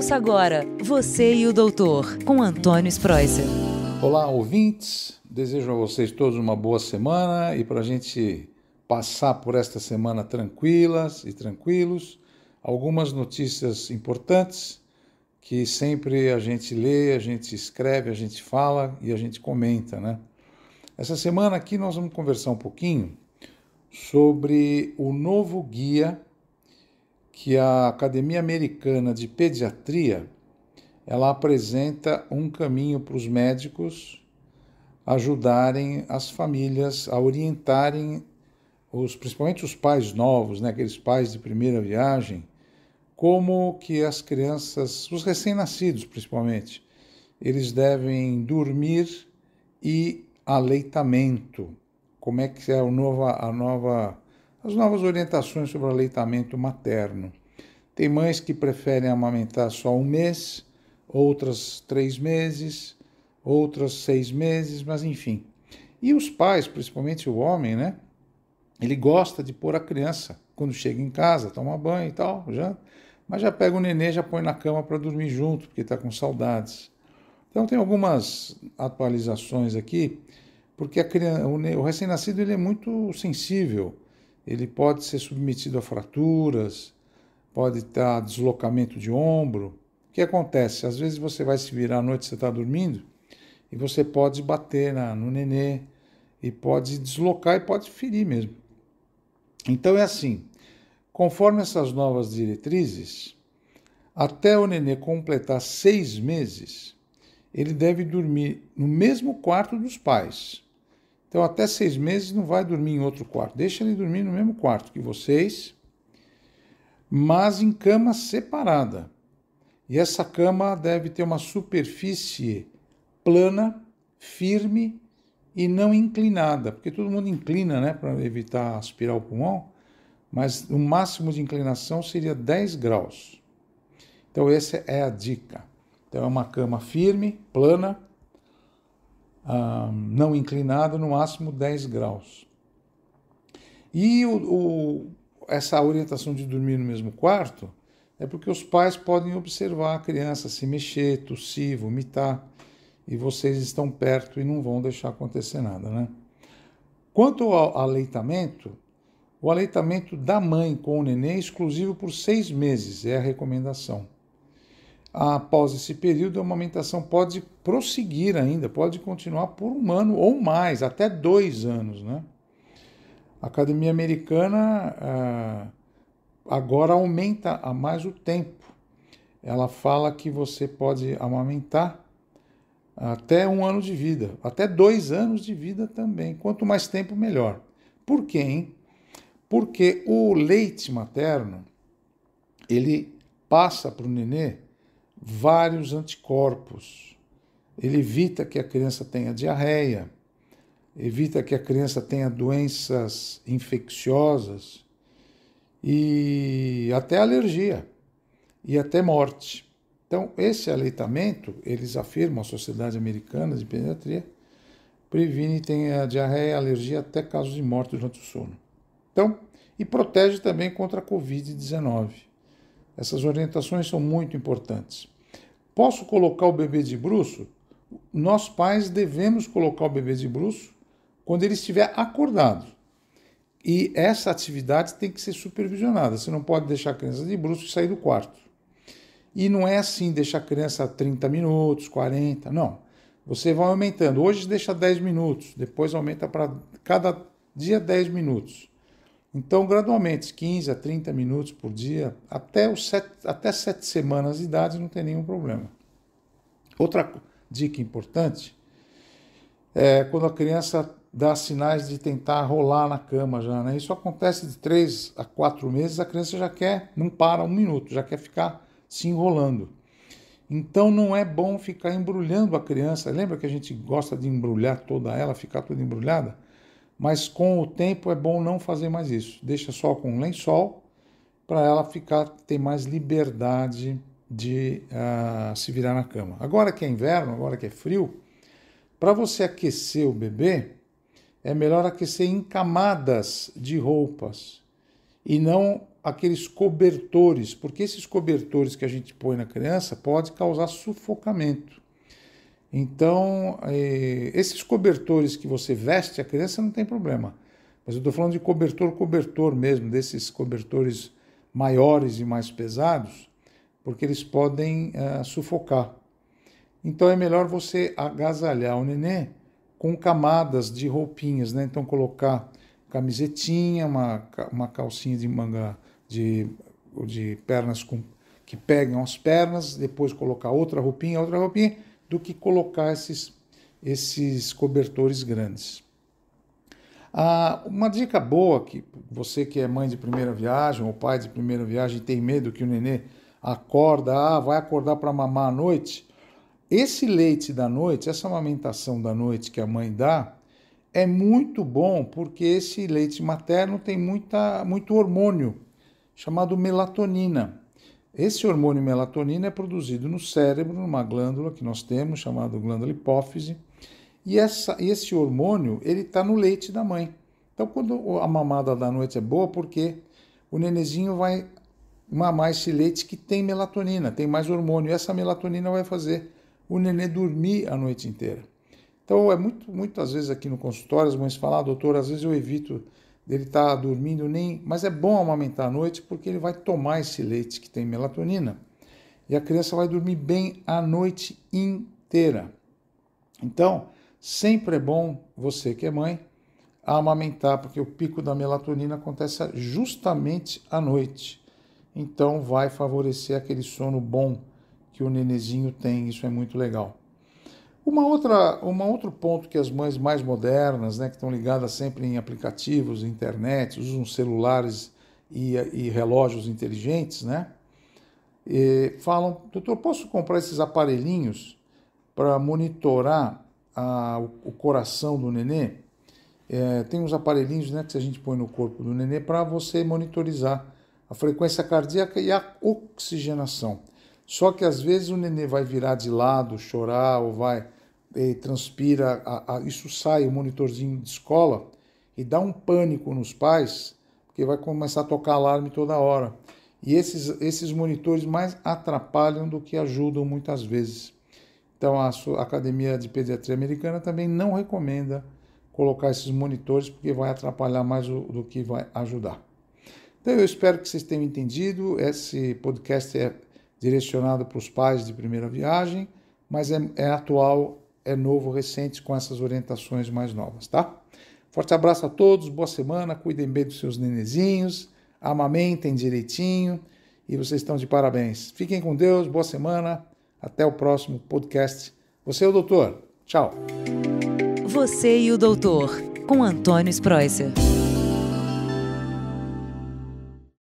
Ouça agora Você e o Doutor, com Antônio Spreuser. Olá, ouvintes. Desejo a vocês todos uma boa semana e para a gente passar por esta semana tranquilas e tranquilos, algumas notícias importantes que sempre a gente lê, a gente escreve, a gente fala e a gente comenta, né? Essa semana aqui nós vamos conversar um pouquinho sobre o novo guia que a Academia Americana de Pediatria ela apresenta um caminho para os médicos ajudarem as famílias a orientarem os principalmente os pais novos, né, aqueles pais de primeira viagem, como que as crianças, os recém-nascidos principalmente, eles devem dormir e aleitamento. Como é que é a nova, a nova as novas orientações sobre o aleitamento materno. Tem mães que preferem amamentar só um mês, outras três meses, outras seis meses, mas enfim. E os pais, principalmente o homem, né? Ele gosta de pôr a criança quando chega em casa, toma banho e tal, já, mas já pega o nenê, já põe na cama para dormir junto, porque está com saudades. Então tem algumas atualizações aqui, porque a criança, o recém-nascido ele é muito sensível ele pode ser submetido a fraturas, pode ter deslocamento de ombro. O que acontece? Às vezes você vai se virar à noite, você está dormindo, e você pode bater na, no nenê, e pode deslocar e pode ferir mesmo. Então é assim, conforme essas novas diretrizes, até o nenê completar seis meses, ele deve dormir no mesmo quarto dos pais. Então, até seis meses não vai dormir em outro quarto. Deixa ele dormir no mesmo quarto que vocês, mas em cama separada. E essa cama deve ter uma superfície plana, firme e não inclinada, porque todo mundo inclina, né, para evitar aspirar o pulmão, mas o máximo de inclinação seria 10 graus. Então, essa é a dica. Então, é uma cama firme, plana, ah, não inclinado, no máximo 10 graus. E o, o, essa orientação de dormir no mesmo quarto é porque os pais podem observar a criança se mexer, tossir, vomitar, e vocês estão perto e não vão deixar acontecer nada, né? Quanto ao aleitamento, o aleitamento da mãe com o neném é exclusivo por seis meses, é a recomendação após esse período, a amamentação pode prosseguir ainda, pode continuar por um ano ou mais, até dois anos. Né? A Academia Americana ah, agora aumenta a mais o tempo. Ela fala que você pode amamentar até um ano de vida, até dois anos de vida também. Quanto mais tempo, melhor. Por quê? Hein? Porque o leite materno ele passa para o nenê vários anticorpos. Ele evita que a criança tenha diarreia, evita que a criança tenha doenças infecciosas e até alergia e até morte. Então, esse aleitamento, eles afirmam, a Sociedade Americana de Pediatria, previne tem a diarreia, alergia, até casos de morte durante o sono. Então, e protege também contra a Covid-19. Essas orientações são muito importantes. Posso colocar o bebê de bruço? Nós pais devemos colocar o bebê de bruço quando ele estiver acordado. E essa atividade tem que ser supervisionada. Você não pode deixar a criança de bruço e sair do quarto. E não é assim, deixar a criança 30 minutos, 40, não. Você vai aumentando. Hoje deixa 10 minutos, depois aumenta para cada dia 10 minutos. Então, gradualmente, 15 a 30 minutos por dia, até, os sete, até sete semanas de idade não tem nenhum problema. Outra dica importante é quando a criança dá sinais de tentar rolar na cama já, né? Isso acontece de 3 a 4 meses, a criança já quer, não para um minuto, já quer ficar se enrolando. Então não é bom ficar embrulhando a criança. Lembra que a gente gosta de embrulhar toda ela, ficar toda embrulhada? Mas com o tempo é bom não fazer mais isso. Deixa só com lençol para ela ficar ter mais liberdade de uh, se virar na cama. Agora que é inverno, agora que é frio, para você aquecer o bebê, é melhor aquecer em camadas de roupas e não aqueles cobertores, porque esses cobertores que a gente põe na criança pode causar sufocamento. Então, eh, esses cobertores que você veste a criança não tem problema. Mas eu estou falando de cobertor, cobertor mesmo, desses cobertores maiores e mais pesados, porque eles podem uh, sufocar. Então é melhor você agasalhar o nenê com camadas de roupinhas, né? Então colocar camisetinha, uma, uma calcinha de manga de, de pernas com, que pegam as pernas, depois colocar outra roupinha, outra roupinha, do que colocar esses, esses cobertores grandes. Ah, uma dica boa que você que é mãe de primeira viagem ou pai de primeira viagem tem medo que o nenê acorda, ah, vai acordar para mamar à noite. Esse leite da noite, essa amamentação da noite que a mãe dá, é muito bom porque esse leite materno tem muita, muito hormônio chamado melatonina. Esse hormônio melatonina é produzido no cérebro, numa glândula que nós temos, chamada glândula hipófise, e essa, esse hormônio ele está no leite da mãe. Então, quando a mamada da noite é boa, porque o nenezinho vai mamar esse leite que tem melatonina, tem mais hormônio, e essa melatonina vai fazer o nenê dormir a noite inteira. Então, é muito, muitas vezes aqui no consultório, as mães falam, ah, doutor, às vezes eu evito dele estar tá dormindo nem. Mas é bom amamentar à noite porque ele vai tomar esse leite que tem melatonina e a criança vai dormir bem a noite inteira. Então, sempre é bom você que é mãe amamentar, porque o pico da melatonina acontece justamente à noite. Então, vai favorecer aquele sono bom que o nenezinho tem, isso é muito legal. Uma outra, um outro ponto que as mães mais modernas, né, que estão ligadas sempre em aplicativos, internet, usam celulares e, e relógios inteligentes, né, e falam, doutor, posso comprar esses aparelhinhos para monitorar a, o, coração do nenê? É, tem uns aparelhinhos né, que a gente põe no corpo do nenê para você monitorizar a frequência cardíaca e a oxigenação. Só que às vezes o nenê vai virar de lado, chorar ou vai e transpira, a, a, isso sai o monitorzinho de escola e dá um pânico nos pais, porque vai começar a tocar alarme toda hora. E esses, esses monitores mais atrapalham do que ajudam muitas vezes. Então a, a Academia de Pediatria Americana também não recomenda colocar esses monitores, porque vai atrapalhar mais o, do que vai ajudar. Então eu espero que vocês tenham entendido. Esse podcast é direcionado para os pais de primeira viagem, mas é, é atual, é novo, recente, com essas orientações mais novas, tá? Forte abraço a todos, boa semana, cuidem bem dos seus nenezinhos, amamentem direitinho e vocês estão de parabéns. Fiquem com Deus, boa semana, até o próximo podcast. Você é o doutor. Tchau. Você e o doutor, com Antônio Spreuser.